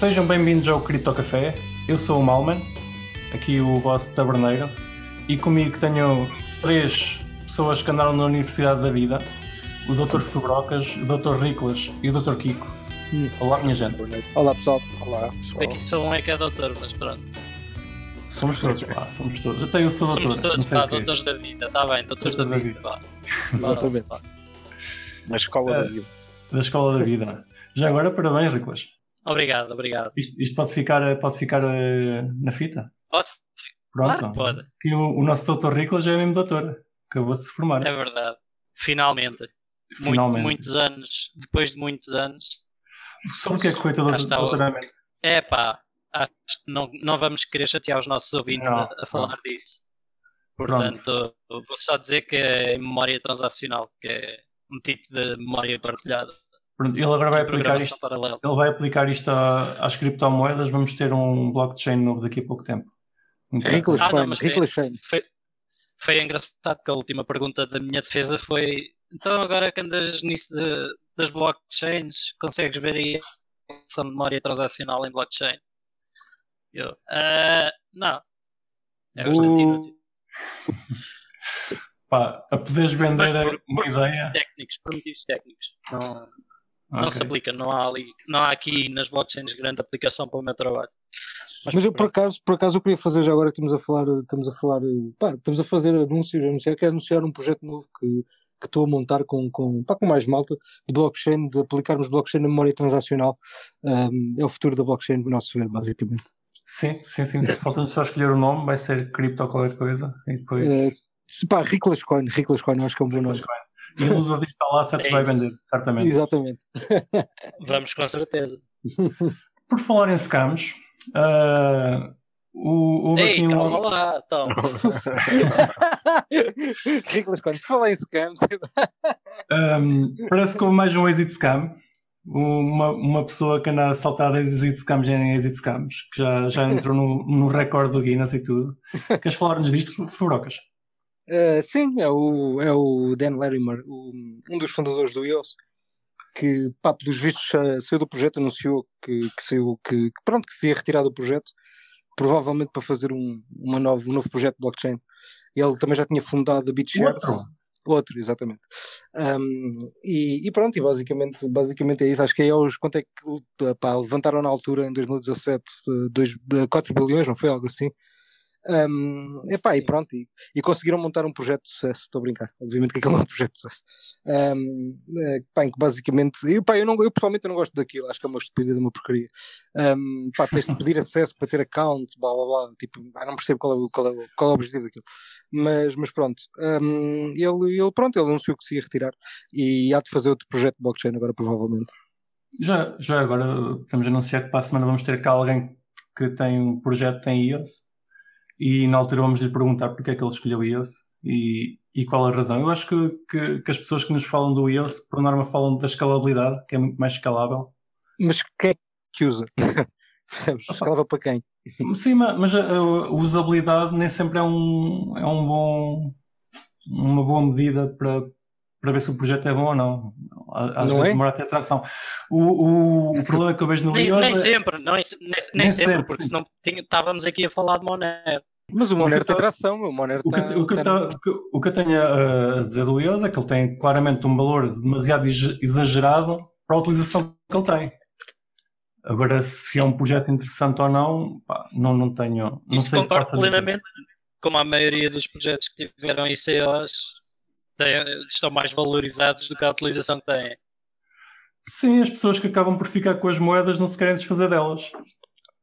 Sejam bem-vindos ao Cripto Café. Eu sou o Malman, aqui o vosso taberneiro, e comigo tenho três pessoas que andaram na Universidade da Vida: o Dr. Fubrocas, o Dr. Riclas e o Dr. Kiko. Olá, minha gente. Olá pessoal. Olá. Aqui só um é que é doutor, mas pronto. Somos todos, pá, somos todos. Até eu sou Somos doutor. todos, não sei pá, doutores da vida, está bem, doutores da da vida. vá. Exatamente. Vá. Na escola É. da vida. Da Escola da Vida. Já agora, parabéns, Riclas. Obrigado, obrigado. Isto, isto pode ficar, pode ficar eh, na fita? Pode? Pronto. Claro pode. Que o, o nosso doutor Riclas já é mesmo doutor. Acabou de se formar. É verdade. Finalmente. Muito- Finalmente. muitos anos, depois de muitos anos. Sobre o que é que foi teu Cá está o- doutoramento? É pá, acho que não, não vamos querer chatear os nossos ouvintes Não, a, a falar disso. Pronto. Portanto, vou só dizer que é memória transacional, que é um tipo de memória partilhada. Pronto, Ele agora vai aplicar isto. paralela. Ele vai aplicar isto a- às criptomoedas. Vamos ter um blockchain novo daqui a pouco tempo. Riclas Ah, não, mas Riclas foi, foi, foi engraçado que a última pergunta da minha defesa foi então agora que andas nisso de- das blockchains, consegues ver aí a ação de memória transacional em blockchain? Eu, "Ah, não. É bastante inútil. Pá, a poderes vender uma ideia. Técnicos, por motivos técnicos. Não, não se aplica, não há ali, não há aqui nas blockchains grande aplicação para o meu trabalho. Mas eu por acaso, por acaso eu queria fazer já agora que estamos a falar, estamos a falar, pá, estamos a fazer anúncios, anunciar, quero anunciar um projeto novo que que estou a montar com, com, pá, com mais malta de blockchain, de aplicarmos blockchain na memória transacional. Ahm, é o futuro da blockchain, no nosso ver, basicamente. Sim, sim, sim. Falta-nos só escolher o nome. Vai ser cripto qualquer coisa. E depois. Se- pá, Riclas Coin, Riclas Coin, acho que é um bom nome. E a Lusa digital assets É vai vender, certamente. Exatamente. Vamos com certeza. Por falar em scams, ah, o, houve Ei, um. calma lá, então. Riclas Coin, fala em scams. Um, parece que houve mais um exit scam. Uma, uma pessoa que anda a saltar de exit scams em exit scams, que já, já entrou no, no recorde do Guinness e tudo. Queres falar-nos disto, Fubrocas? Uh, sim, é o, é o Dan Larimer, o- um dos fundadores do iOS, que, pá, pelos vistos, sa- saiu do projeto, anunciou que, que saiu, que, que pronto, que se ia retirar do projeto, provavelmente para fazer um, uma novo, um novo projeto de blockchain. Ele também já tinha fundado a BitShares. Outro? Outro, exatamente. Um, e, e pronto, e basicamente, basicamente é isso. Acho que é os, quanto é que pá, levantaram na altura, em 2017, 2, 4 bilhões, não foi algo assim? Um, epá, e pronto, e, e conseguiram montar um projeto de sucesso, estou a brincar, obviamente que aquilo não é um projeto de sucesso. Um, é, pá, em que basicamente, eu, pá, eu, não, eu pessoalmente não gosto daquilo, acho que é uma estupidez, uma porcaria. Um, pá, tens de pedir acesso para ter account, blá blá blá, tipo, não percebo qual é, o- qual é, o- qual é o objetivo daquilo. Mas, mas pronto, um, ele, ele, pronto, ele anunciou que se ia retirar e há de fazer outro projeto de blockchain agora, provavelmente. Já, já agora vamos anunciar que para a semana vamos ter cá alguém que tem um projeto em iOS e na altura vamos lhe perguntar porque é que ele escolheu iOS e, e qual a razão. Eu acho que, que, que as pessoas que nos falam do iOS, por norma, falam da escalabilidade, que é muito mais escalável. Mas quem é que usa? Escalava para quem? Sim, ma- mas a, a usabilidade nem sempre é um, é um bom, uma boa medida para, para ver se o projeto é bom ou não. Às Não vezes é? demora até atração. O, o, o problema que eu vejo no Nem, iOS nem é- sempre, não, é- nem, nem Nem sempre, sempre, porque sim. senão tinha- estávamos aqui a falar de Monero. Mas o Monero tem tava- tração, o Monero O que, tá- o, que eu tá- o que- o que eu tenho a dizer do iOS é que ele tem claramente um valor demasiado ex- exagerado para a utilização que ele tem. Agora, se é um projeto interessante ou não, pá, não, não tenho. Não Isso sei concordo plenamente. Como a maioria dos projetos que tiveram ICOs têm- estão mais valorizados do que a utilização que têm. Sim, as pessoas que acabam por ficar com as moedas não se querem desfazer delas.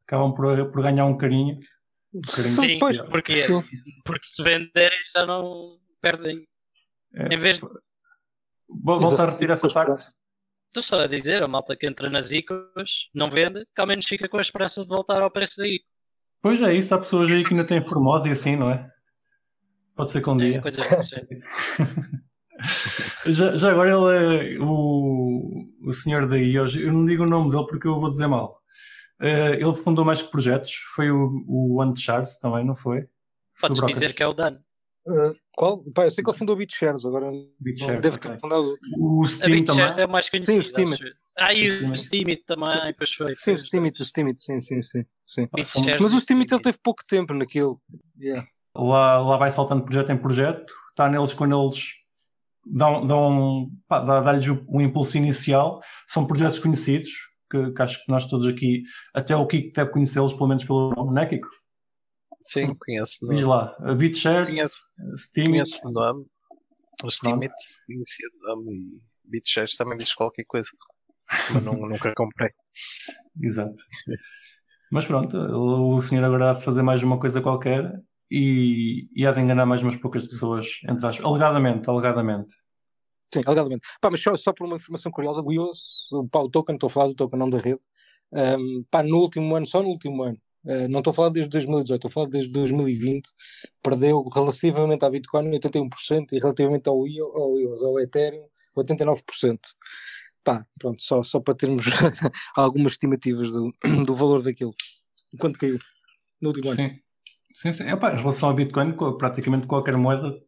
Acabam por, por ganhar um carinho. Um carinho Sim, porque, Sim. porque se venderem já não perdem. É, Em vez de- Vou voltar a repetir essa parte. Estou só a dizer, a malta que entra nas ICOs não vende, que ao menos fica com a esperança de voltar ao preço da ICO. Pois é isso, há pessoas aí que ainda têm Formosa e assim, não é? Pode ser que um É, dia. coisas jeito. Já, já agora ele é o, o senhor daí hoje, eu não digo o nome dele porque eu vou dizer mal. Eh, ele fundou mais que projetos, foi o, o One Charles também, não foi? Podes dizer que é o Dan. Uh, qual? Pá, eu sei que ele fundou BitShares, agora BitShares, deve ter fundado. O A Steam também. BitShares é mais Sim, o. Steam. Ah, e o Steamit também, pois foi. Sim, o Steamit, o Steamit, sim, sim, sim. sim. BitShares Mas o Steamit ele teve pouco tempo naquilo. Yeah. Lá, lá vai saltando projeto em projeto, está neles quando eles dão, dão dá-lhes o, o impulso inicial. São projetos conhecidos, que, que acho que nós todos aqui, até o Kiko deve conhecê-los, pelo menos pelo nome, não é, Kiko? Sim, conheço. Diz lá, BitShares, Conheço. Steam, Conheço de nome. O Steamit conhecia de nome e BitShares também diz qualquer coisa. Mas não, nunca comprei. exato. Mas pronto, o senhor agora há de fazer mais uma coisa qualquer e, e há de enganar mais umas poucas pessoas, entre aspas, alegadamente, alegadamente. Sim, alegadamente. Pá, mas só, só por uma informação curiosa, o iOS, o, pá, o token, estou a falar do token, não da rede, um, pá, no último ano, só no último ano, uh, não estou a falar desde 2018, estou a falar desde 2020, perdeu relativamente à Bitcoin 81% e relativamente ao, IO, ao iOS, ao Ethereum, 89%. Pá, pronto, só, só para termos algumas estimativas do, do valor daquilo. Quanto caiu no último ano? Sim, sim. Epá, em relação ao Bitcoin, co- praticamente qualquer moeda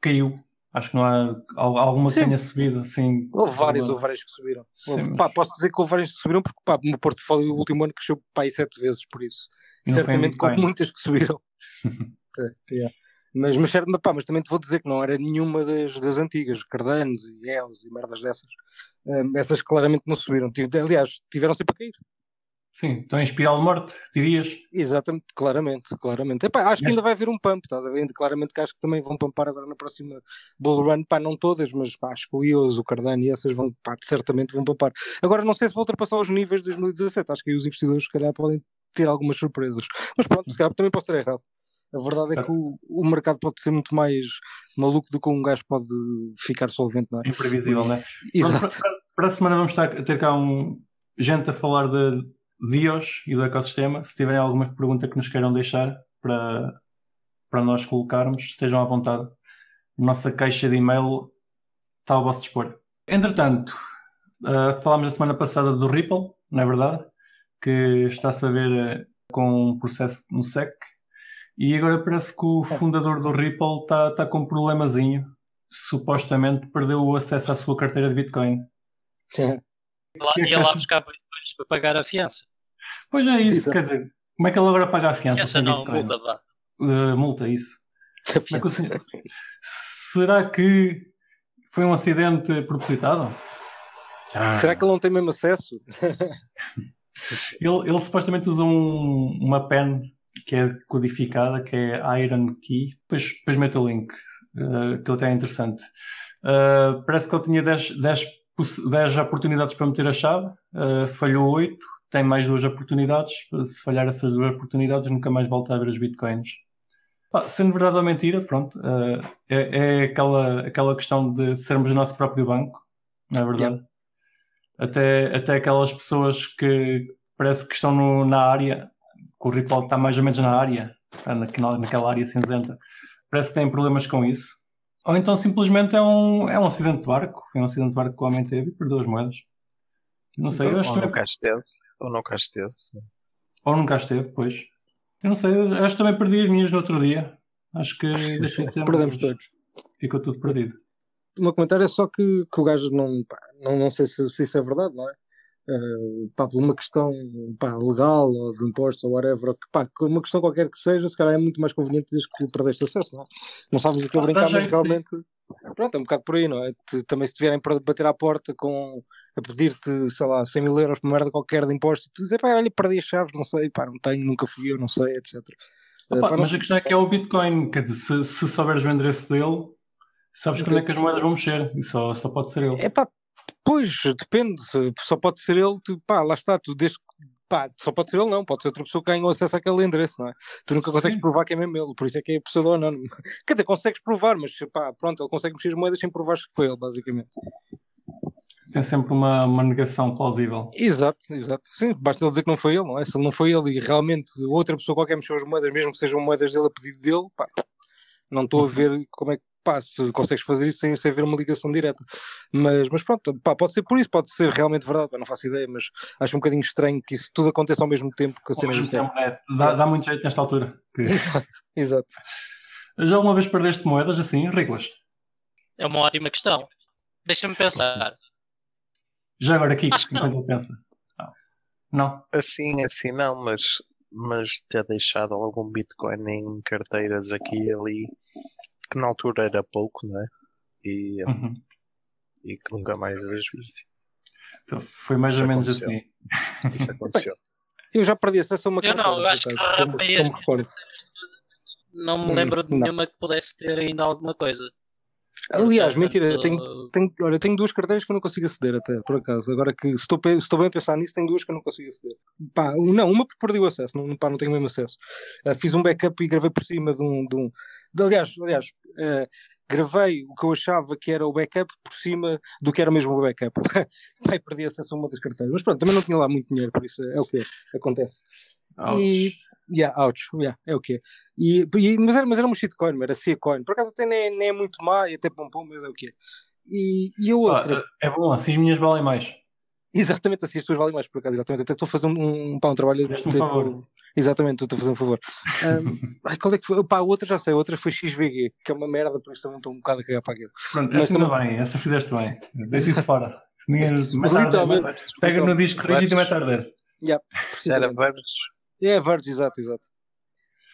caiu. Acho que não há al- alguma que tenha subido assim. Houve várias, houve várias que subiram. Sim, Houve- mas- pá, posso dizer que houve várias que subiram porque pá, o meu portfólio o último ano cresceu pá, aí sete vezes por isso. E Certamente com muitas que subiram. É, yeah. Mas, mas, pá, mas também te vou dizer que não era nenhuma das, das antigas, Cardanos e EOS e merdas dessas. Hum, essas claramente não subiram. Aliás, tiveram sempre a cair. Sim, estão em espiral de morte, dirias? Exatamente, claramente, claramente. Epá, acho que ainda vai haver um pump, estás a ver? Claramente que acho que também vão pumpar agora na próxima Bull Run, pá, não todas, mas pá, acho que o IOS, o Cardano e essas vão, pá, certamente vão pumpar. Agora não sei se vão ultrapassar os níveis de 2017, acho que aí os investidores se calhar podem ter algumas surpresas. Mas pronto, se calhar também posso estar errado. A verdade é Certo. que o, o mercado pode ser muito mais maluco do que um gajo pode ficar solvente, não é? Imprevisível, não é? Exato. Pronto, para, para a semana vamos estar, ter cá um, gente a falar de Dios e do ecossistema. Se tiverem alguma pergunta que nos queiram deixar para, para nós colocarmos, estejam à vontade. Nossa caixa de e-mail está ao vosso dispor. Entretanto, ah, falámos a semana passada do Ripple, não é verdade? Que está-se a ver eh, com um processo no SEC. E agora parece que o fundador do Ripple está está com um problemazinho. Supostamente perdeu o acesso à sua carteira de Bitcoin. Lá, é que ia lá achas? buscar bitcoins para pagar a fiança. Pois é isso, Exato. quer dizer, como é que ele agora paga a fiança Fiança sem não, Bitcoin? multa vá. Uh, multa, isso. É que o fiança. senhor- Será que foi um acidente propositado? Já. Será que ele não tem mesmo acesso? Ele, ele supostamente usa um- uma pen que é codificada, que é Iron Key. Depois, depois meto o link, uh, que ele até é interessante. Uh, parece que ele tinha 10, 10, poss- 10 oportunidades para meter a chave, uh, falhou 8, tem mais duas oportunidades. Se falhar essas duas oportunidades, nunca mais volta a ver os bitcoins. Pá, sendo verdade ou mentira, pronto, uh, é, é aquela, aquela questão de sermos o nosso próprio banco, não é verdade? Até, até aquelas pessoas que parece que estão no- na área, que o Ripple está mais ou menos na área, está naquela, naquela área cinzenta, parece que têm problemas com isso. Ou então simplesmente é um, é um acidente de barco, foi um acidente de barco que o homem teve e perdeu as moedas. Não sei, eu acho que Ou nunca esteve. ou nunca esteve, pois. Eu não sei, acho que também perdi as minhas no outro dia. Acho que deixei de ter. Perdemos mas todos. Ficou tudo perdido. O meu comentário é só que, que o gajo não, pá, não, não sei se, se isso é verdade, não é? Uh, pá, por uma questão pá, legal ou de impostos ou whatever, ou que, pá, uma questão qualquer que seja, se calhar é muito mais conveniente dizer que perdeste acesso, não é? Não sabes o que eu Ah, brincar, mas realmente, pronto, é um bocado por aí, não é? Te- também se te vierem para bater à porta com, a pedir-te, sei lá, 100 mil euros por merda qualquer de impostos, e tu dizes, pá, olha, perdi as chaves, não sei, pá, não tenho, nunca fui eu, não sei, etc. Opa, não mas a questão é que é o Bitcoin, quer dizer, se, se souberes o endereço dele, sabes quando é que as moedas vão mexer, e só, só pode ser ele. É pá, pois, depende, só pode ser ele, tu, pá, lá está, tu desde pá, só pode ser ele não, pode ser outra pessoa que ganhou acesso àquele endereço, não é? Tu nunca consegues Sim. provar que é mesmo ele, por isso é que é pseudo anónimo. Quer dizer, consegues provar, mas pá, pronto, ele consegue mexer as moedas sem provar que foi ele, basicamente. Tem sempre uma, uma negação plausível. Exato, exato. Sim, basta ele dizer que não foi ele, não é? Se ele não foi ele e realmente outra pessoa qualquer mexeu as moedas, mesmo que sejam moedas dele a pedido dele, pá, não estou a ver como é que pá, se consegues fazer isso sem, sem haver uma ligação direta. Mas, mas pronto, pá, pode ser por isso, pode ser realmente verdade, pá, não faço ideia, mas acho um bocadinho estranho que isso tudo aconteça ao mesmo tempo que a Ao cena mesmo do céu. tempo, né? dá, dá muito jeito nesta altura. Que- Exato, exato. Já alguma vez perdeste moedas assim, ridículas? É uma ótima questão. Deixa-me pensar. Já agora aqui, enquanto ele pensa. Não. Assim, assim não, mas, mas ter deixado algum Bitcoin em carteiras aqui e ali, que na altura era pouco, não é? E, Uhum. e que nunca mais as vi. Então, foi mais Isso ou menos aconteceu. assim. Isso aconteceu. Eu já perdi acesso a uma Eu não, eu acho que acaso, como- como. Não me lembro de não. nenhuma que pudesse ter ainda alguma coisa. Aliás, mentira, eu tenho, tenho, olha, tenho duas carteiras que eu não consigo aceder até, por acaso. Agora que se estou, estou bem a pensar nisso, tenho duas que eu não consigo aceder. Pá, não, uma porque perdi o acesso, não, pá, não tenho mesmo acesso. Ah, fiz um backup e gravei por cima de um. De um de- aliás, aliás ah, gravei o que eu achava que era o backup por cima do que era mesmo o backup. Pá, e perdi acesso a uma das carteiras. Mas pronto, também não tinha lá muito dinheiro, por isso é o que é, acontece. Ouch. E, yeah, ouch, yeah, é o que é. Mas, era, mas era uma shitcoin, era C-coin. Por acaso até nem, é- nem é muito má e até pompom, mas é o que é. E, e a outra, Pá, é bom, assim as minhas valem mais. exatamente assim, as tuas valem mais, por acaso, exatamente. Até estou a fazer um, um, pá, um trabalho. Fizeste um de- favor. Exatamente, estou a fazer um favor. Ahm, ai, qual é que foi? Pá, a outra já sei, a outra foi XVG, que é uma merda, por isso também estou um bocado a cagar para aquilo. Pronto, Mas essa ainda bem, essa fizeste bem. Deixa isso fora. Se ninguém a Literalmente. arder, pega no disco rígido e mete a arder. Era Precisamente. É a Verge, exato, exato.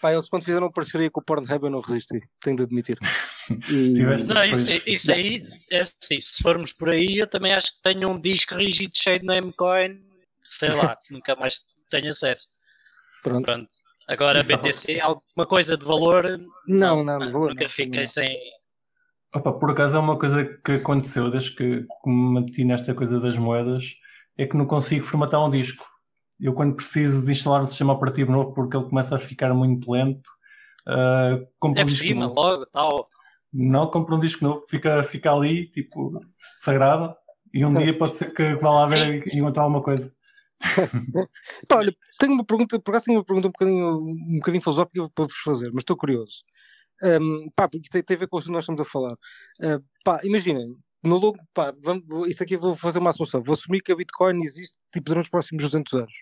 Pá, eles quando fizeram parceria com o Pornhub eu não resisti, tenho de admitir. E- Não, isso, isso aí, é assim, se formos por aí, eu também acho que tenho um disco rígido cheio de namecoin, sei lá, nunca mais tenho acesso. Pronto. Pronto. Agora, Isso tá BTC, alguma coisa de valor, Não, não, de valor. nunca não, fiquei não. sem. Opa, por acaso é uma coisa que aconteceu desde que que me meti nesta coisa das moedas, é que não consigo formatar um disco. Eu quando preciso de instalar um sistema operativo novo porque ele começa a ficar muito lento, ah, compro É um por disco cima, novo. logo, tal. Não compro um disco novo, fica, fica ali, tipo, sagrado, e um dia pode ser que vá lá ver e encontrar alguma coisa. Pá, olha, tenho uma pergunta, por acaso tenho uma pergunta um bocadinho, um bocadinho filosófica para vos fazer, mas estou curioso. Ahm, pá, porque tem, tem a ver com o que nós estamos a falar. Ah, pá, imaginem, no longo, pá, vamos, isso aqui eu vou fazer uma assunção. Vou assumir que a Bitcoin existe tipo, durante os próximos 200 anos.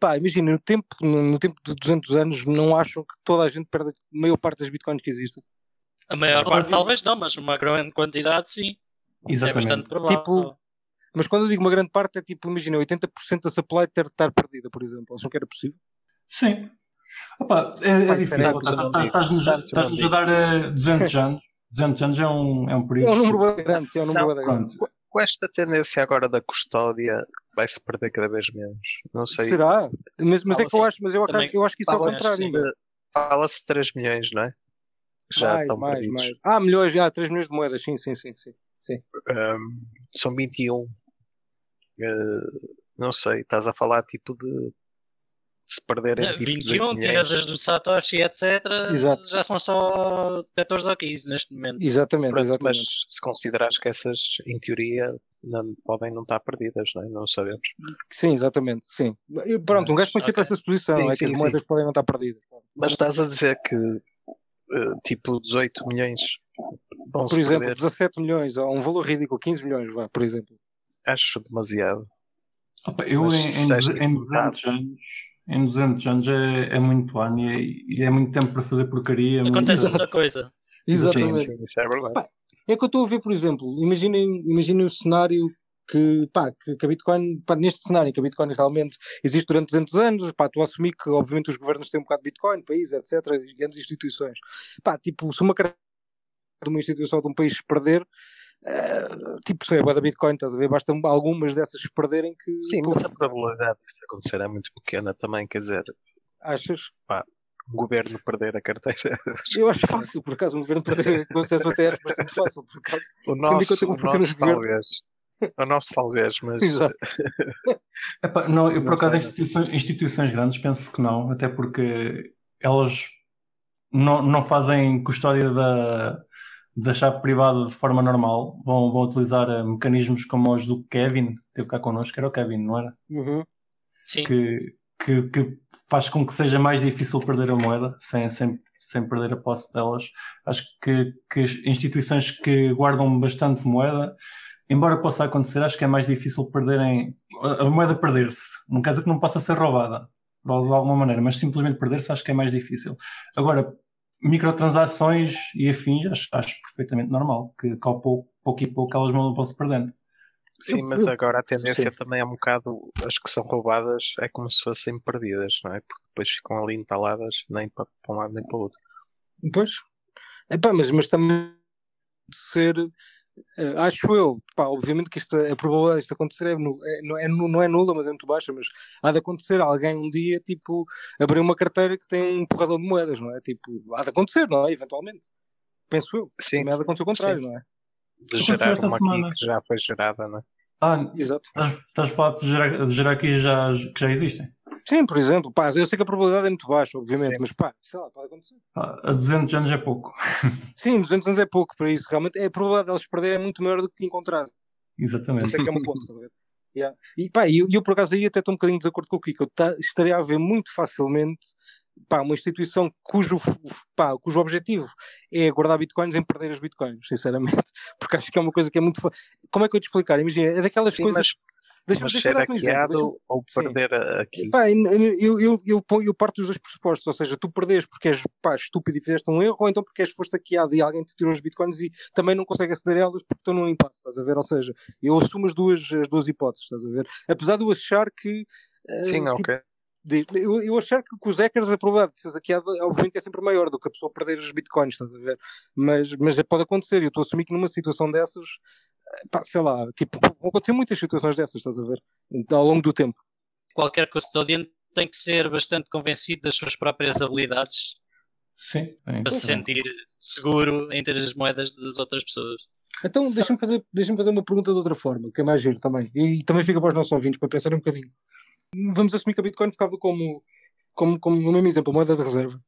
Pá, imaginem, no tempo, no, tempo de 200 anos, não acham que toda a gente perde a maior parte das Bitcoins que existem? A maior parte, talvez não, mas uma grande quantidade, sim. É Exatamente. bastante provável. Tipo, Mas quando eu digo uma grande parte, é tipo, imagina, 80% da supply ter de estar perdida, por exemplo. Acham que era possível? Sim. Opa, é, é difícil. é Estás- muito estás- Estás-nos a- estás-nos a dar eh, 200 anos. 200 anos é um, é um É período. um número bem grande, é um número Não, bem grande. Com esta tendência agora da custódia, vai-se perder cada vez menos. Não sei. Será? Mas, mas é que eu acho, mas eu, também- eu acho que isso é ao fala-se contrário. Fala-se de 3 milhões, não é? Já mais, estão mais, perdidos. mais. Ah, milhões, já, 3 milhões de moedas, sim, sim, sim, sim. sim. Um, são 21. Uh, não sei, estás a falar tipo de, se perderem Não, tipo 21, 18 tiras as do Satoshi, etc. Exato. Já são só 14 ou 15 neste momento. Exatamente, Pronto, exatamente. Mas se considerares que essas, em teoria, não, podem não estar perdidas, não é? Não sabemos. Sim, exatamente, sim. Eu- Pronto, um gajo põe sempre Ok. essa suposição, Sim, é que as sim, moedas podem não estar perdidas. Mas estás a dizer que uh, tipo 18 milhões vão Por exemplo, perder? 17 milhões, ou um valor ridículo, 15 milhões, vá, por exemplo. Acho demasiado. Opa, eu Mas em, em, em 200 anos, em 200 anos é, é muito ano e é, e é muito tempo para fazer porcaria. Acontece muita coisa. Exatamente. Sim, sim, isso é verdade. Pá, É que eu estou a ver, por exemplo, imaginem, imaginem o cenário que, pá, que, que a Bitcoin, pá, neste cenário, que a Bitcoin realmente existe durante 200 anos, pá, estou a assumir que, obviamente, os governos têm um bocado de Bitcoin, países, etc., grandes instituições. Pá, tipo, se uma carteira de uma instituição de um país perder, eh, tipo, se é a da Bitcoin, estás a ver, basta algumas dessas perderem que, Sim, mas a probabilidade disso acontecer é muito pequena também, quer dizer, achas? Um governo perder a carteira. Eu acho fácil, por acaso, um governo perder com acesso até acho bastante fácil, por acaso. O nosso, o nosso governos. talvez. O nosso talvez, mas Exato. Epá, não, eu por Não acaso instituições, instituições grandes penso que não, até porque elas não, não fazem custódia da, da chave privada de forma normal, vão, vão utilizar eh, mecanismos como os do Kevin, que teve cá connosco, era o Kevin, não era? Uhum. Sim. Que, que, que faz com que seja mais difícil perder a moeda sem, sem, sem perder a posse delas. Acho que, que instituições que guardam bastante moeda, embora possa acontecer, acho que é mais difícil perderem a, moeda perder-se. Não quer dizer que não possa ser roubada de alguma maneira, mas simplesmente perder-se acho que é mais difícil. Agora, microtransações e afins, acho, acho perfeitamente normal, que, que ao pouco, pouco e pouco elas vão se perdendo. Sim, mas agora a tendência sim. também é um bocado. As que são roubadas é como se fossem perdidas, não é? Porque depois ficam ali entaladas nem para, para um lado nem para o outro. Pois. Epá, mas, mas também ser, eh, acho eu, pá, obviamente que isto, a probabilidade disto acontecer é, é- não, é, não é nula, mas é muito baixa, mas há de acontecer alguém um dia, tipo, abrir uma carteira que tem um porradão de moedas, não é? Tipo, há de acontecer, não é? Eventualmente. Penso eu. Sim, Também há de acontecer o contrário, não é? De gerar uma semana. que já foi gerada, não é? Ah, Exato. estás, a falar de gerar, de gerar aqui já, que já existem. Sim, por exemplo, pá, eu sei que a probabilidade é muito baixa, obviamente, Sim. mas pá, sei lá, pode acontecer. Ah, a 200 anos é pouco. Sim, 200 anos é pouco para isso, realmente é a probabilidade deles perderem é muito maior do que encontrar. Exatamente. Isso é que é um ponto? Yeah. E pá, e eu, eu por acaso aí até estou um bocadinho de acordo com o Kiko. Eu tá- estaria a ver muito facilmente pá, uma instituição cujo, pá, cujo objetivo é guardar bitcoins em perder as bitcoins, sinceramente. Porque acho que é uma coisa que é muito. Como é que eu te explicar? Imagina, é daquelas Sim, coisas. mas, Deixa-me mas deixa ser um hackeado ou perder a- aqui. Pá, eu, eu, eu, eu parto dos dois pressupostos, ou seja, tu perdes porque és pá, estúpido e fizeste um erro, ou então porque és foste hackeado e alguém te tirou os bitcoins e também não consegue aceder a elas porque estão num impasse, estás a ver? Ou seja, eu assumo as duas, as duas hipóteses, estás a ver? Apesar de eu achar que. eh, Sim, tipo, ok. de- eu, eu achar que com os hackers a probabilidade de ser hackeado obviamente é sempre maior do que a pessoa perder as bitcoins, estás a ver? Mas, mas pode acontecer, eu estou a assumir que numa situação dessas, eh, pá, sei lá, tipo, vão acontecer muitas situações dessas, estás a ver? Então, ao longo do tempo. Qualquer custodiante tem que ser bastante convencido das suas próprias habilidades Sim. é para se sentir seguro em ter as moedas das outras pessoas. Então, deixa-me fazer, deixa fazer uma pergunta de outra forma, que é mais giro também. E, também fica para os nossos ouvintes, para pensar um bocadinho. Vamos assumir que a Bitcoin ficava como, como, como no mesmo exemplo, a moeda de reserva.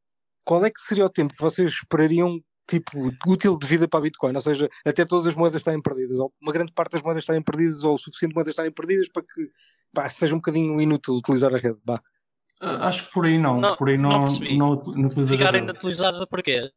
Qual é que seria o tempo que vocês esperariam, tipo, útil de vida para a Bitcoin? Ou seja, até todas as moedas estarem perdidas, ou uma grande parte das moedas estarem perdidas, ou o suficiente de moedas estarem perdidas para que pá, seja um bocadinho inútil utilizar a rede. Vá. Ah, Acho que por aí não. Não- por aí não não, não, não, Ficar inutilizada porquê?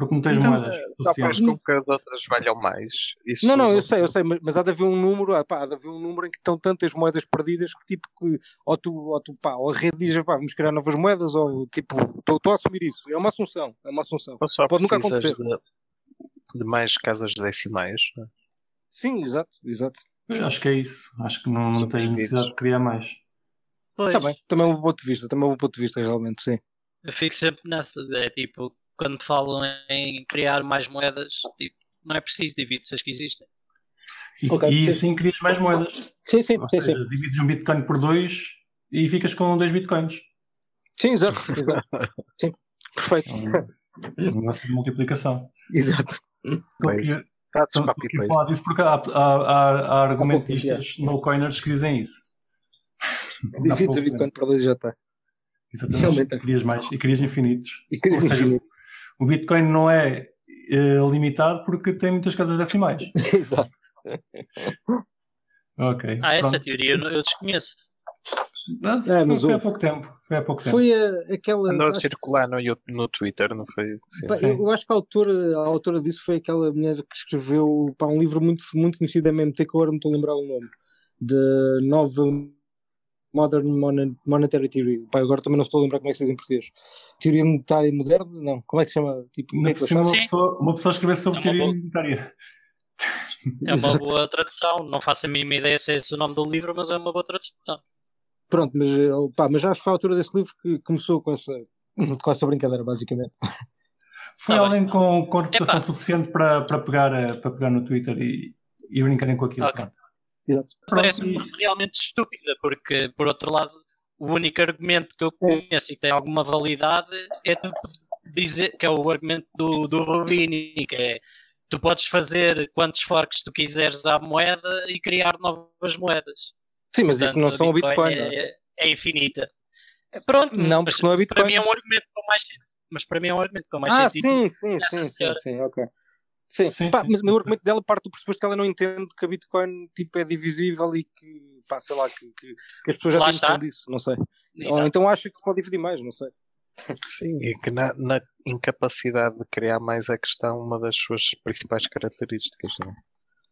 Porque não tens Não, moedas Só suficientes. faz com que as outras valham mais. Isso Não, não, eu sei, eu sei, mas, mas há de haver um número, ah, pá, há de haver um número em que estão tantas moedas perdidas que tipo que ou tu, ou tu pá, ou a rede diz, pá, vamos criar novas moedas, ou tipo, estou a assumir isso. É uma assunção, é uma assunção. Pode nunca acontecer. De, de mais casas decimais. não é? Sim, exato, exato. Eu Acho que é isso. Acho que não, não tens necessidade de criar mais. Pois, Está bem, também é um ponto de vista, também é um bom ponto de vista, realmente, sim. eu fico sempre nessa. É tipo, quando falam em criar mais moedas, tipo, não é preciso dividir-se as que existem. E, Ok, e sim. assim crias mais moedas. Sim, sim, Ou sim, seja, sim. divides um Bitcoin por dois e ficas com dois Bitcoins. Sim, exato, exato. Sim, perfeito. É um negócio de multiplicação. Exato. Estou aqui, Tá, estou aqui a paste. falar disso porque há, há, há, há argumentistas no coiners que dizem isso. Divides pouco a Bitcoin para dois já está. Exatamente. E querias mais. E querias infinitos. E querias Ou seja, infinito. O Bitcoin não é eh, limitado porque tem muitas casas decimais. Exato. Ok. Ah, essa pronto. teoria eu, desconheço. Não, É, foi, mas foi há pouco tempo. Foi há pouco tempo. Foi a- aquela. Andou a acho- circular no, no Twitter, não foi? Sim. Pá, Sim. eu, eu acho que a autora, a autora disso foi aquela mulher que escreveu pá, um livro muito, muito conhecido da MMT, que agora não estou a lembrar o nome, de nova Modern Mon- Monetary Theory. Pá, agora também não estou a lembrar como é que se diz em português. Teoria monetária moderna? Não, como é que se chama? Tipo, por cima, uma pessoa, uma pessoa escrever sobre É uma teoria boa- monetária. É uma boa tradução. Não faço a mínima ideia se é esse o nome do livro, mas é uma boa tradução. Pronto, mas, eh, pá, mas já acho que foi a autora desse livro que começou com essa, com essa brincadeira, basicamente. Foi Tá alguém com, com reputação Epá. suficiente para, para, pegar, eh, para pegar no Twitter e, e brincarem com aquilo. Ok. Exato. Parece-me realmente estúpida, porque, por outro lado, o único argumento que eu conheço e que tem alguma validade é tu dizer que é o argumento do, do Rubini, que é tu podes fazer quantos forks tu quiseres à moeda e criar novas moedas. Sim, mas isso Portanto, não a são o Bitcoin. não é? é, é infinita. Pronto, Não, mas não é para Bitcoin. mim é um argumento com mais sentido. Mas para mim é um argumento com mais Ah, sentido. sim, sim, sim, sim, sim, ok. Sim, Sim, pá, sim, mas o sim. argumento dela parte do pressuposto que ela não entende que a Bitcoin tipo, é divisível e que, pá, sei lá, que, que, que as pessoas já está. disso, não sei. Ou Exato. então acha que se pode dividir mais, não sei. Sim, e que na, na incapacidade de criar mais é que está uma das suas principais características. Não é?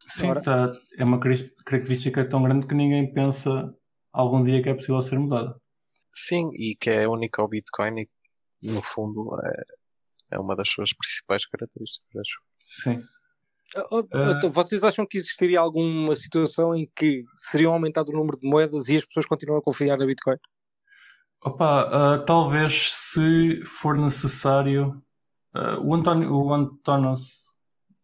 Sim, Ora. tá, é uma característica tão grande que ninguém pensa algum dia que é possível ser mudada. Sim, e que é única ao Bitcoin e no fundo é, é uma das suas principais características. Acho. Sim. Oh, então, vocês acham que existiria alguma situação em que seriam aumentado o número de moedas e as pessoas continuam a confiar na Bitcoin? Opa, uh, talvez se for necessário. Uh, o António, o Antónios,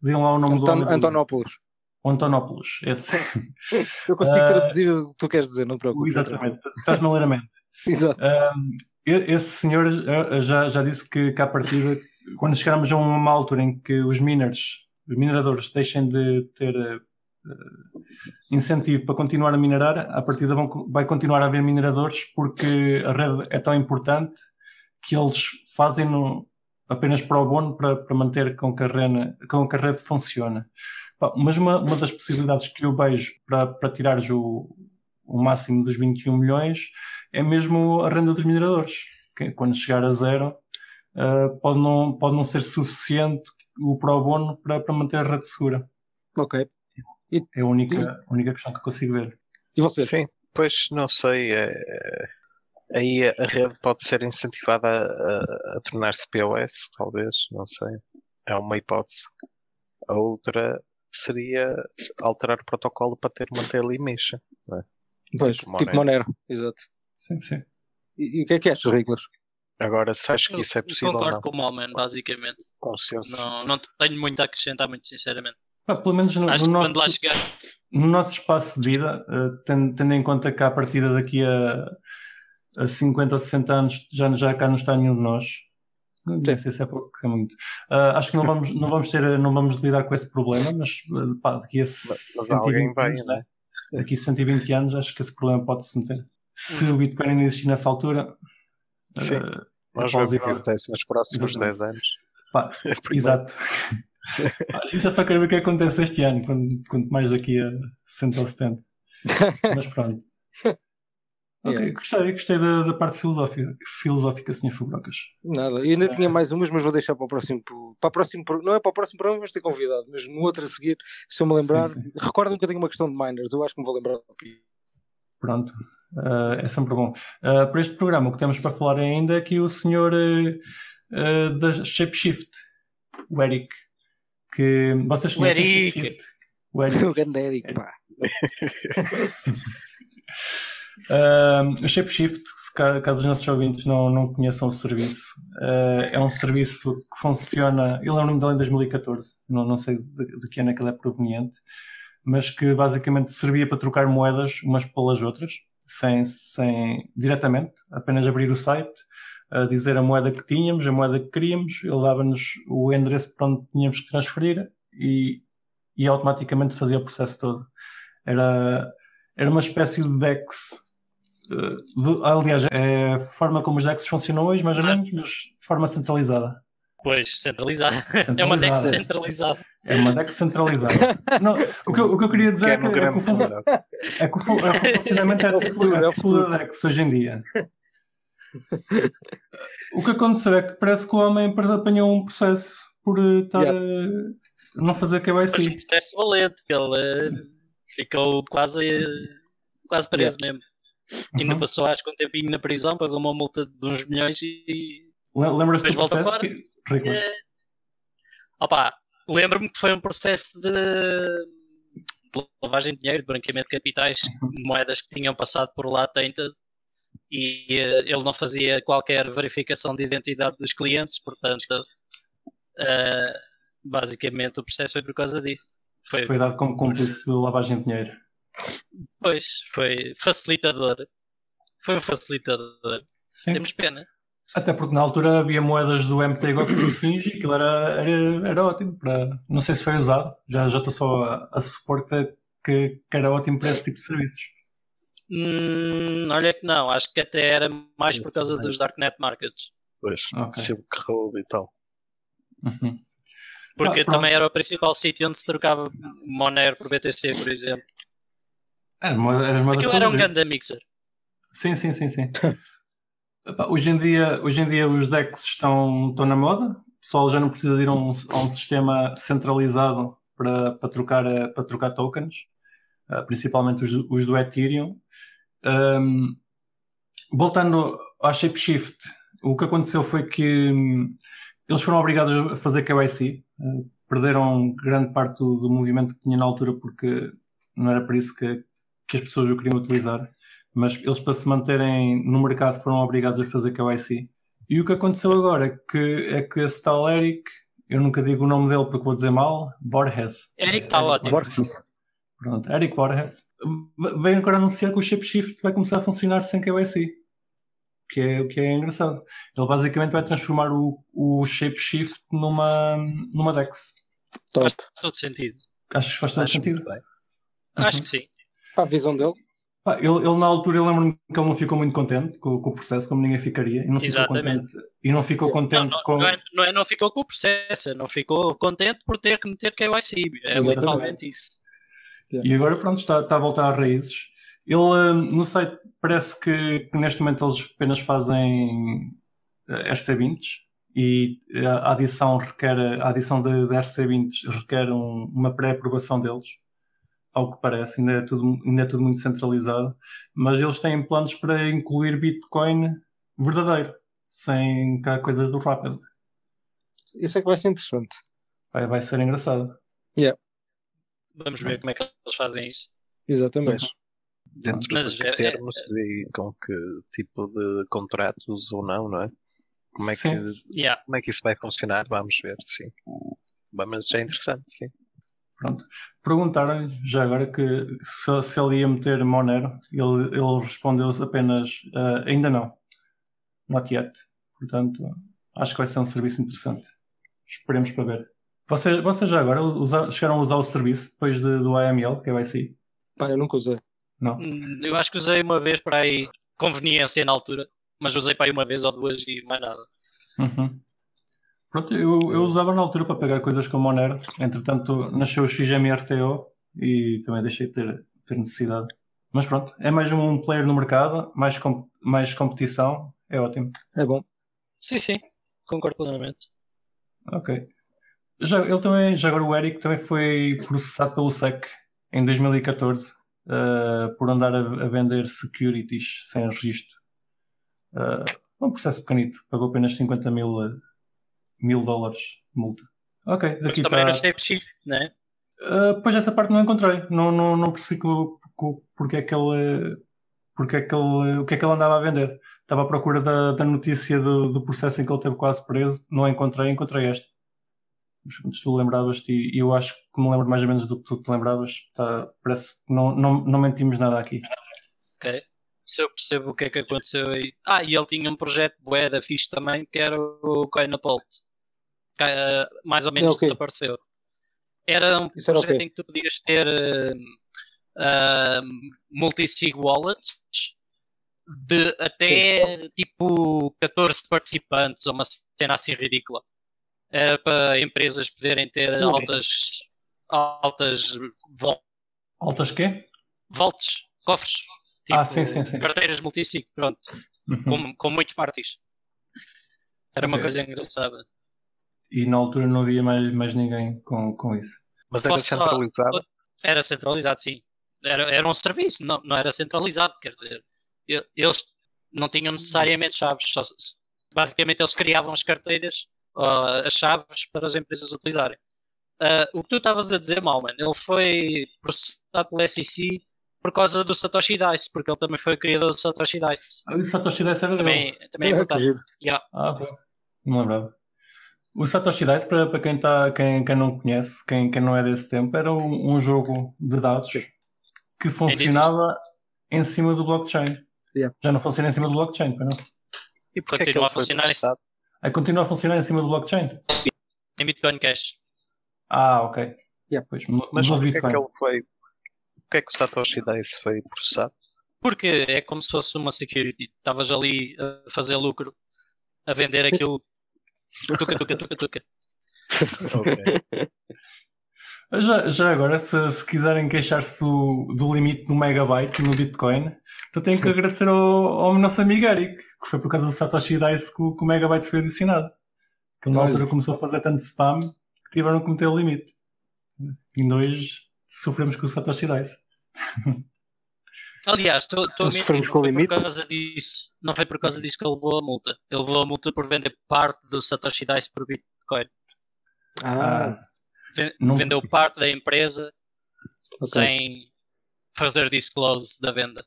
digam lá o nome Anton, do Antonopoulos. O Antonopoulos, esse. Eu consigo traduzir o que tu queres dizer, não te preocupes. Exatamente, estás-me a ler a mente. Exato. Esse senhor já, já disse que cá a partida, quando chegarmos a uma altura em que os miners, os mineradores deixem de ter uh, incentivo para continuar a minerar, a partida vão, vai continuar a haver mineradores porque a rede é tão importante que eles fazem no, apenas para o bono para, para manter com que, a rede, com que a rede funcione. Mas uma, uma das possibilidades que eu vejo para, para tirar o, o máximo dos 21 milhões é mesmo a renda dos mineradores. Que quando chegar a zero, uh, pode, não, pode não ser suficiente o pro bono para, para manter a rede segura. Ok. E, é a única, a única questão que eu consigo ver. E você? Sim, pois não sei. É, aí a rede pode ser incentivada a, a, tornar-se POS, talvez, não sei. É uma hipótese. A outra seria alterar o protocolo para ter manter ali mexa. É? Pois, tipo Monero. Tipo Monero. exato. Sim, sim. E, e o que é que achas, Riglas? Agora, se acho que isso é possível. Concordo não? com o Malman, basicamente. Consenso. Não, não tenho muito a acrescentar, muito sinceramente. Ah, pelo menos no, acho no nosso, lá chegar... no nosso espaço de vida, uh, tendo, tendo, em conta que a partida daqui a, a 50 ou 60 anos já, já cá não está nenhum de nós. Não sei se é pouco, se é muito. Uh, acho que não vamos, não vamos ter, não vamos lidar com esse problema, mas pá, daqui a mas, mas 120 vai, anos, né? Daqui a 120 anos, acho que esse problema pode-se meter. Se o Bitcoin ainda existir nessa altura, Sim. Uh, Vamos ver o que acontece nos próximos Exatamente. 10 anos. Pá, é exato. a gente já só quer ver o que acontece este ano, quanto, quanto mais daqui a 60 ou 70. Mas pronto. Ok, yeah. gostei, gostei da, da, parte filosófica, filosófica, Sr. Fubrocas. Nada, eu ainda é, tinha mais umas, mas vou deixar para o próximo. Para o próximo não é para o próximo programa, vamos ter convidado, mas no outro a seguir, se eu me lembrar, recordo-me que eu tenho uma questão de miners, eu acho que me vou lembrar aqui. Pronto, uh, é sempre bom. Uh, para este programa, o que temos para falar ainda é que o senhor uh, da Shapeshift, o Eric, que vocês conhecem o Eric. O Eric. O grande Eric, pá. Uh, ShapeShift, caso os nossos ouvintes não, não conheçam o serviço, uh, é um serviço que funciona. Eu lembro-me dele em 2014, não, não sei de, de que ano é que ele é proveniente, mas que basicamente servia para trocar moedas umas pelas outras, sem, sem diretamente, apenas abrir o site, uh, dizer a moeda que tínhamos, a moeda que queríamos, ele dava-nos o endereço para onde tínhamos que transferir e, e automaticamente fazia o processo todo. Era, era uma espécie de DEX aliás, é a forma como os DEX funcionam hoje, mais ou menos, mas de forma centralizada. Pois, centralizada. centralizada. É uma DEX centralizada. É uma DEX centralizada. Não, o, que eu, o que eu queria dizer é, que, é, que, é, que, o, é que, o, é que o funcionamento é, é é da DEX hoje em dia. O que aconteceu é que parece que o homem apanhou um processo por eh, estar yeah. a não fazer KYC. Mas um processo valente, ele uh, ficou quase, quase preso yeah. mesmo. Uhum. Ainda passou acho que um tempinho na prisão, pagou uma multa de uns milhões e lembras-te depois volta fora. Que... É... Opa, lembro-me que foi um processo de lavagem de dinheiro, de branqueamento de capitais, uhum. moedas que tinham passado por lá tainted e uh, ele não fazia qualquer verificação de identidade dos clientes, portanto, uh, basicamente o processo foi por causa disso. Foi, foi dado como cúmplice de lavagem de dinheiro. Pois, foi facilitador. Foi um facilitador. Sim. Temos pena. Até porque na altura havia moedas do MTGOX e fins e aquilo era, era, era ótimo para. Não sei se foi usado, já, já estou só a, a supor que, que, que era ótimo para esse tipo de serviços. Hum, olha que não, acho que até era mais por causa dos Darknet Markets. Pois, okay. Silk Road e tal. Uhum. Porque ah, também era o principal sítio onde se trocava Monero por BTC, por exemplo. Era uma, era uma Aquilo era um grande mixer. Sim, sim, sim, sim. hoje, em dia, hoje em dia os decks estão, estão na moda. O pessoal já não precisa de ir a um, a um sistema centralizado para, para, trocar, para trocar tokens, uh, principalmente os, os, do Ethereum. Um, voltando à Shapeshift, o que aconteceu foi que um, eles foram obrigados a fazer KYC, uh, perderam grande parte do, do movimento que tinha na altura porque não era para isso que, que as pessoas o queriam utilizar. Mas eles, para se manterem no mercado, foram obrigados a fazer KYC. E o que aconteceu agora é que, é que esse tal Eric, eu nunca digo o nome dele porque vou dizer mal, Borges. Eric está ótimo. Borges. Pronto, Eric Borges veio agora anunciar que o Shapeshift vai começar a funcionar sem KYC. Que é, o que é engraçado. Ele basicamente vai transformar o, o Shapeshift numa, numa DEX. Top. Faz todo sentido. Acho que faz todo Acho sentido. Acho que sim. Para a visão dele. Pá, ele, ele na altura eu lembro-me que ele não ficou muito contente com, com o processo, como ninguém ficaria. E não ficou Exatamente. contente, e não ficou Não, contente não, com. não, é, não, é, não ficou com o processo, não ficou contente por ter que meter KYC. É Exatamente. literalmente isso. E agora pronto, está, está a voltar às raízes. Ele hum, no site parece que, que neste momento eles apenas fazem eh, RC20 e a adição requer a adição de, de RC20 requer um- uma pré-aprovação deles. Ao que parece, ainda é, tudo, ainda é tudo muito centralizado, mas eles têm planos para incluir Bitcoin verdadeiro, sem cá coisas do Rapid. Isso é que vai ser interessante. Vai, vai ser engraçado. Vamos ver como é que eles fazem isso. Exatamente. Dentro Mas dos é- é- termos e com que tipo de contratos ou não, não é? Como é, que. Yeah. como é que isso vai funcionar? Vamos ver, sim. Mas é interessante, sim. Pronto. Perguntaram já agora que se, se ele ia meter Monero, ele, ele respondeu apenas ah, ainda não. Not yet. Portanto, acho que vai ser um serviço interessante. Esperemos para ver. Vocês, vocês já agora usa- chegaram a usar o serviço depois de- do AML, que é o IC? Pá, eu nunca usei. Não? Hum, Eu acho que usei uma vez para aí conveniência na altura, mas usei para aí uma vez ou duas e mais nada. Uhum. Pronto, eu, eu usava na altura para pegar coisas com Monero. Entretanto, nasceu o XMRTO e também deixei de ter, ter necessidade. Mas pronto, é mais um player no mercado, mais, com, mais competição, é ótimo. É bom. Sim, sim, concordo plenamente. Ok. Já, ele também, já agora o Eric também foi processado pelo SEC em 2014 eh, por andar a, a vender securities sem registro. Eh, um processo pequenito, pagou apenas 50 mil, eh, mil dólares de multa. Ok, Mas daqui também era está. shape shift, né? Uh, pois essa parte não encontrei. Não, não, não percebi porque é que ele, porque é que ele, o que é que ele andava a vender. Estava à procura da, da notícia do, do processo em que ele teve quase preso. Não a encontrei, encontrei esta. Mas tu lembravas-te e eu acho que me lembro mais ou menos do que tu te lembravas. Tá, parece que não, não, não mentimos nada aqui. Ok. Se eu percebo o que é que aconteceu aí. Ah, e ele tinha um projeto bué da fixe também, que era o Coinapult. Que, eh, mais ou menos É o quê? desapareceu. Era um Isso era projeto quê? em que tu podias ter ah, multisig wallets de até tipo 14 participantes, ou uma cena assim ridícula. Era para empresas poderem ter Ok. altas, altas vol- Altas quê? volts, cofres. Ah, Tipo, sim, sim, sim. Carteiras multisig, pronto, Uhum. com, com muitos parties. Era uma Ok. coisa engraçada. E na altura não havia mais, mais ninguém com, com isso. Mas era Posso só- centralizado. Era centralizado, sim. Era, era um serviço, não, não era centralizado, quer dizer, eles não tinham necessariamente chaves, só, basicamente eles criavam as carteiras, ah, as chaves para as empresas utilizarem. Ah, o que tu estavas a dizer, Malman, ele foi processado pelo SEC por causa do Satoshi Dice, porque ele também foi o criador do Satoshi Dice. Ah, o Satoshi Dice era dele. Também, também é É, importante. giro. Yeah. Ah, ok. Não lembrava. O Satoshi Dice, para, para quem, tá, quem, quem não conhece, quem, quem não é desse tempo, era um, um jogo de dados que funcionava em cima do blockchain. Yeah. Já não funciona em cima do blockchain, não? E porquê é que Continua ele a foi funcionar processado? Aí continua a funcionar em cima do blockchain. Em Bitcoin Cash. Ah, ok. Yeah. Pois, Mas no porquê é que ele foi. Porquê é que o Satoshi Dice foi processado? Porque é como se fosse uma security. Estavas ali a fazer lucro, a vender aquilo. Tuca, tuca, tuca, tuca. Ok. Já, já agora, se, se quiserem queixar-se do, do limite do megabyte no Bitcoin, então tenho que agradecer ao, ao nosso amigo Eric, que foi por causa do Satoshi Dice que o, que o megabyte foi adicionado. Que na Olha. altura começou a fazer tanto spam que tiveram que meter o limite. E hoje sofremos com o Satoshi Dice. Aliás, estou com por causa disso. Não foi por causa disso que ele levou a multa. Ele levou a multa por vender parte do Satoshi Dice por Bitcoin. Ah, Ah, Ven- Não- Vendeu parte da empresa Ok. sem fazer disclose da venda.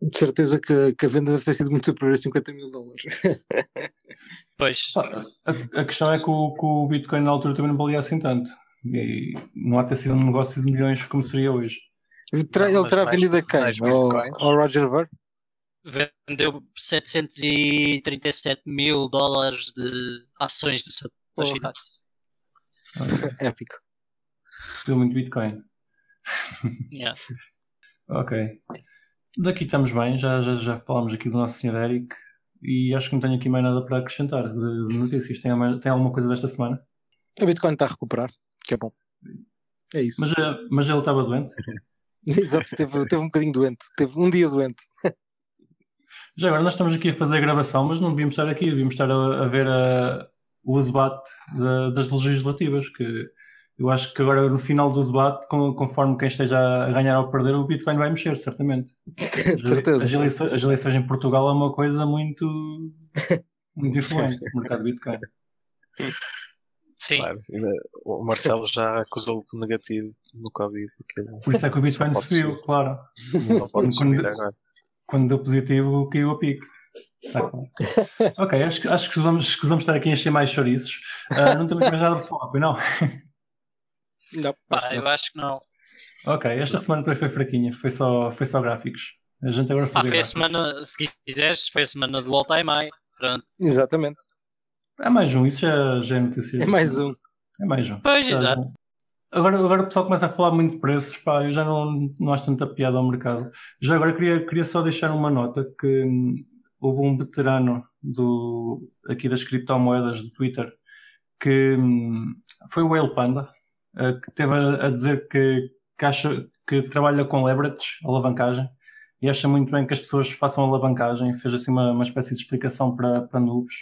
De certeza que, que a venda deve ter sido muito superior a 50 mil dólares. Pois, Pá, A, a questão é que o, que o Bitcoin na altura também não valia assim tanto. E não há ter sido um negócio de milhões como seria hoje. Terá- Não, ele terá vendido a quem? Ao, Roger Ver? vendeu 737 mil dólares de ações do seu Porra. sociedades. Épico. Recebeu muito Bitcoin. Yeah. Ok. Daqui estamos bem, já, já, já falámos aqui do nosso Sr. Eric e acho que não tenho aqui mais nada para acrescentar de de notícias. Tem, tem alguma coisa desta semana? O Bitcoin está a recuperar, que é bom. É isso. Mas, eh, mas ele estava doente? Exato, teve, teve um bocadinho doente. Teve um dia doente. Já agora nós estamos aqui a fazer gravação, mas não devíamos estar aqui, devíamos estar a, a ver a- o debate da- das legislativas, que eu acho que agora no final do debate, com- conforme quem esteja a ganhar ou perder, o Bitcoin vai mexer, certamente. De certeza. As eleições, as eleições em Portugal é uma coisa muito, muito influente, o mercado Bitcoin. Sim, Claro. O Marcelo já acusou o negativo no Covid. aquilo Por isso é que o Bitcoin subiu, claro. Quando- agora. Quando deu positivo, caiu a pico. Tá claro. ok, acho, que- acho que escusamos, escusamos estar aqui a encher mais chouriços. Ah, não temos mais nada para falar, não? Não, pá, eu acho que não. Ok, esta semana também foi fraquinha, foi só, foi só gráficos. A gente agora vê foi a semana, se quiseres, foi a semana do All Time High. Pronto. Exatamente. É mais um, isso já, já é notícia. É mais um. É mais um. Pois, Já- exato. Agora, agora o pessoal começa a falar muito de preços, pá, eu já não, não acho tanta piada ao mercado. Já agora queria, queria só deixar uma nota que hum, houve um veterano do, aqui das criptomoedas do Twitter que hum, foi o Whale Panda, eh, que teve a, a dizer que, que acha que trabalha com leverage, alavancagem, e acha muito bem que as pessoas façam alavancagem, fez assim uma, uma espécie de explicação para, para noobs.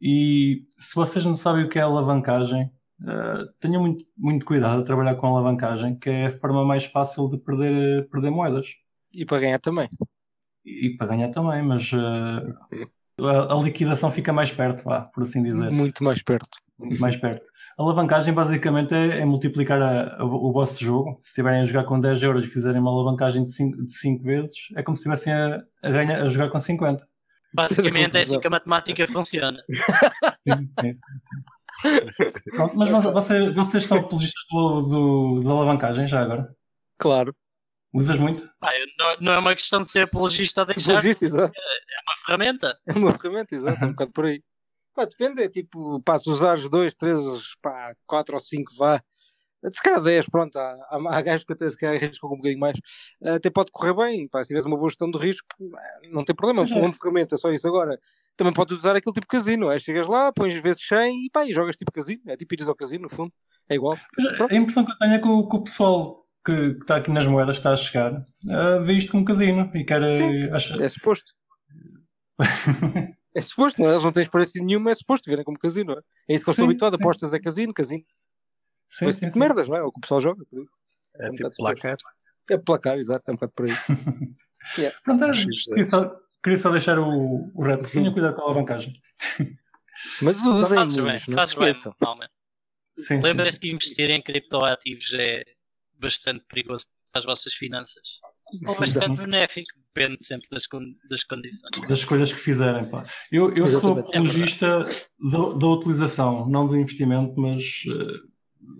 E se vocês não sabem o que é alavancagem, Uh, tenham muito, muito cuidado a trabalhar com alavancagem, que é a forma mais fácil de perder, perder moedas. E para ganhar também. E, e para ganhar também, mas uh, a, a liquidação fica mais perto, vá, por assim dizer. Muito mais perto. Muito mais perto. A alavancagem basicamente é, é multiplicar a- a- o vosso jogo. Se estiverem a jogar com 10 euros e fizerem uma alavancagem de 5, de cinco vezes, é como se estivessem a, a, ganhar, a jogar com 50. Basicamente é assim que a matemática funciona. Sim, sim, sim. Pronto, mas vo- vocês, vocês são apologistas do, do, da alavancagem já agora? Claro. Usas muito? Eu- não, não é uma questão de ser apologista ou deixar, Pelo visto, exato. é uma ferramenta. É uma ferramenta, exato. É um bocado por aí. Pá, depende, é tipo, pá, se usares dois, três, pá, quatro ou cinco, vá. Se calhar 10, pronto, há, há, há gajos que até se calhar arriscam um bocadinho mais. Até pode correr bem, pá, se tiveres uma boa gestão de risco, não tem problema. É. uma ferramenta, só isso agora. Também podes usar aquele tipo de casino, é? Chegas lá, pões vezes 100 e pá, e jogas tipo casino. É tipo ires ao casino, no fundo. É igual. Pois é, A impressão que eu tenho é que o, que o pessoal que, que está aqui nas moedas, que está a chegar, uh, vê isto como casino e quer. uh, acha- É suposto. É suposto, não é? Eles não têm experiência nenhuma, é suposto verem como casino, é? É isso que eu estou Sim, habituado, sim. apostas é casino, casino. Sim, Esse sim, tipo sim. de merdas, não é? É o que o pessoal joga. por isso. É um tipo placar. É placar, exato, é um bocado por aí. Pronto, era, queria, só, queria só deixar o, o reto. Tenha cuidado com a alavancagem. Mas usem Fazes bem, não fazes bem, normalmente. Lembrem-se que investir em criptoativos é bastante perigoso para as vossas finanças. Ou bastante benéfico, depende sempre das, das condições. Das escolhas que fizerem. Pá. Eu, eu sou Exatamente. apologista da, da utilização, não do investimento, mas uh,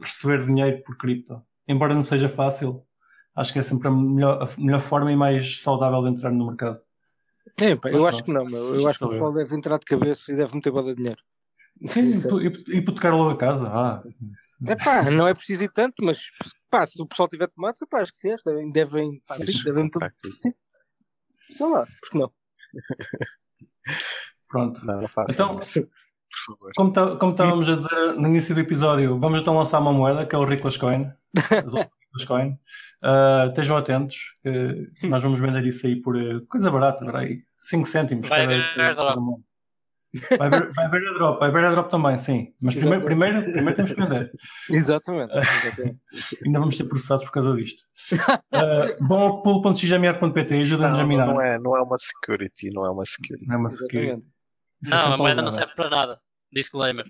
receber dinheiro por cripto. Embora não seja fácil, acho que é sempre a melhor, a melhor forma e mais saudável de entrar no mercado. É, pá, eu Mas acho que não, meu. eu acho que o pessoal deve entrar de cabeça e deve meter boa de dinheiro. Sim, Isso é- hipotecar logo a casa. Ah. É pá, não é preciso ir tanto, mas pá, se o pessoal tiver tomates, pá, acho que sim, devem, devem, pá, sim, devem meter, Tá aqui. sei lá, porque não? Pronto. Não, não Então, por favor. Como, tá- como estávamos a dizer no início do episódio, vamos então lançar uma moeda que é o Riclas Coin. Coin. Ah, estejam atentos, que nós vamos vender isso aí por eh, coisa barata, agora aí, 5 cêntimos. Vai cada- haver airdrop. moeda. Vai haver, vai haver airdrop, vai haver airdrop também, sim. Mas primeiro, primeiro, primeiro temos que vender. Exatamente. exatamente. Ainda vamos ser processados por causa disto. Uh, bom ao pulo.xmr.pt, ajuda-nos a minar. não, é, não é uma security, não é uma security. Não é uma security. Exatamente. Isso é Não, a sempre moeda não serve para nada. Disclaimer.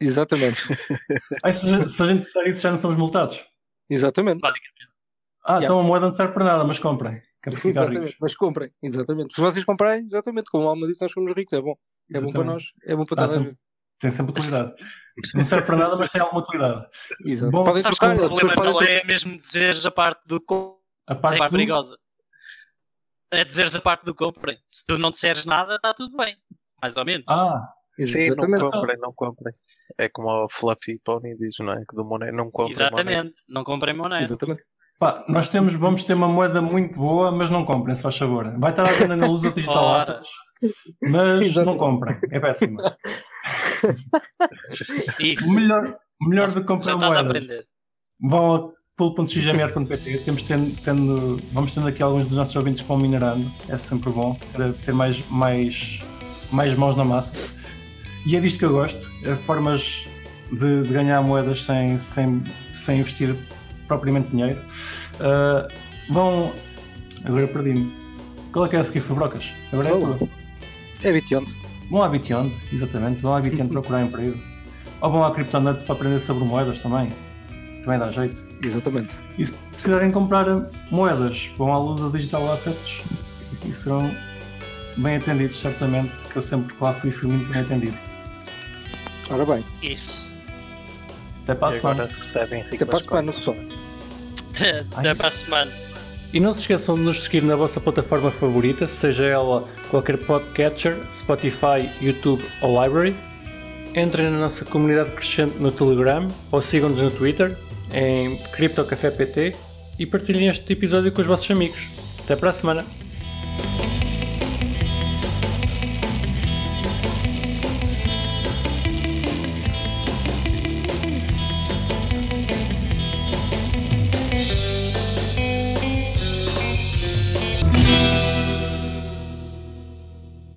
Exatamente. Aí, se, a gente- se a gente disser isso, já não somos multados. Exatamente. Basicamente. Ah, Yeah. então a moeda não serve para nada, mas comprem. É Exatamente. ricos. Mas comprem, exatamente. Se vocês comprarem, exatamente, como a Alma disse, nós somos ricos, é bom. É bom para Exatamente. nós, é bom para toda a gente. Tem sempre utilidade. Não serve para nada, mas tem alguma utilidade. Exato. Bom, podem trocar, o problema pessoas não podem é mesmo dizeres a parte do A é parte do... perigosa. É dizeres a parte do compra. Se tu não disseres nada, está tudo bem. Mais ou menos. Ah, Sim, não comprem, não comprem. É como o Fluffy Pony diz, não é? Que do Monet não comprem. Monet. Exatamente. Não comprem moneda. Exatamente. pá, nós temos, vamos ter uma moeda muito boa, mas não comprem, se faz favor. Vai estar à venda na Lusa Digital Ora. Assets, mas Exato. não comprem. É péssimo. Isso. O melhor, melhor de comprar Já estás a moedas. aprender. Vão a pulo.xgmr.pt temos tendo, tendo, vamos tendo aqui alguns dos nossos ouvintes que vão minerando é sempre bom ter, ter mais, mais, mais mãos na massa. E é disto que eu gosto. É formas de, de ganhar moedas sem, sem, sem investir propriamente dinheiro. Ah, vão agora perdi-me. Qual é que é a seguir? Fabrocas? agora é Olá. tu É Bition. vão à Bition, exatamente. Vão à Bition procurar emprego. Ou vão à Cryptonuts para aprender sobre moedas também. Também dá jeito. Exatamente. e se precisarem comprar moedas, vão à Lusa Digital Assets e serão bem atendidos, certamente, que eu sempre que lá fui fui muito bem atendido. Ora bem, Isso. Até para a semana. até para a semana, pessoal. Até para a semana. E não se esqueçam de nos seguir na vossa plataforma favorita, seja ela qualquer podcatcher, Spotify, YouTube ou Library. Entrem na nossa comunidade crescente no Telegram ou sigam-nos no Twitter em CryptoCafé PT e partilhem este episódio com os vossos amigos. Até para a semana!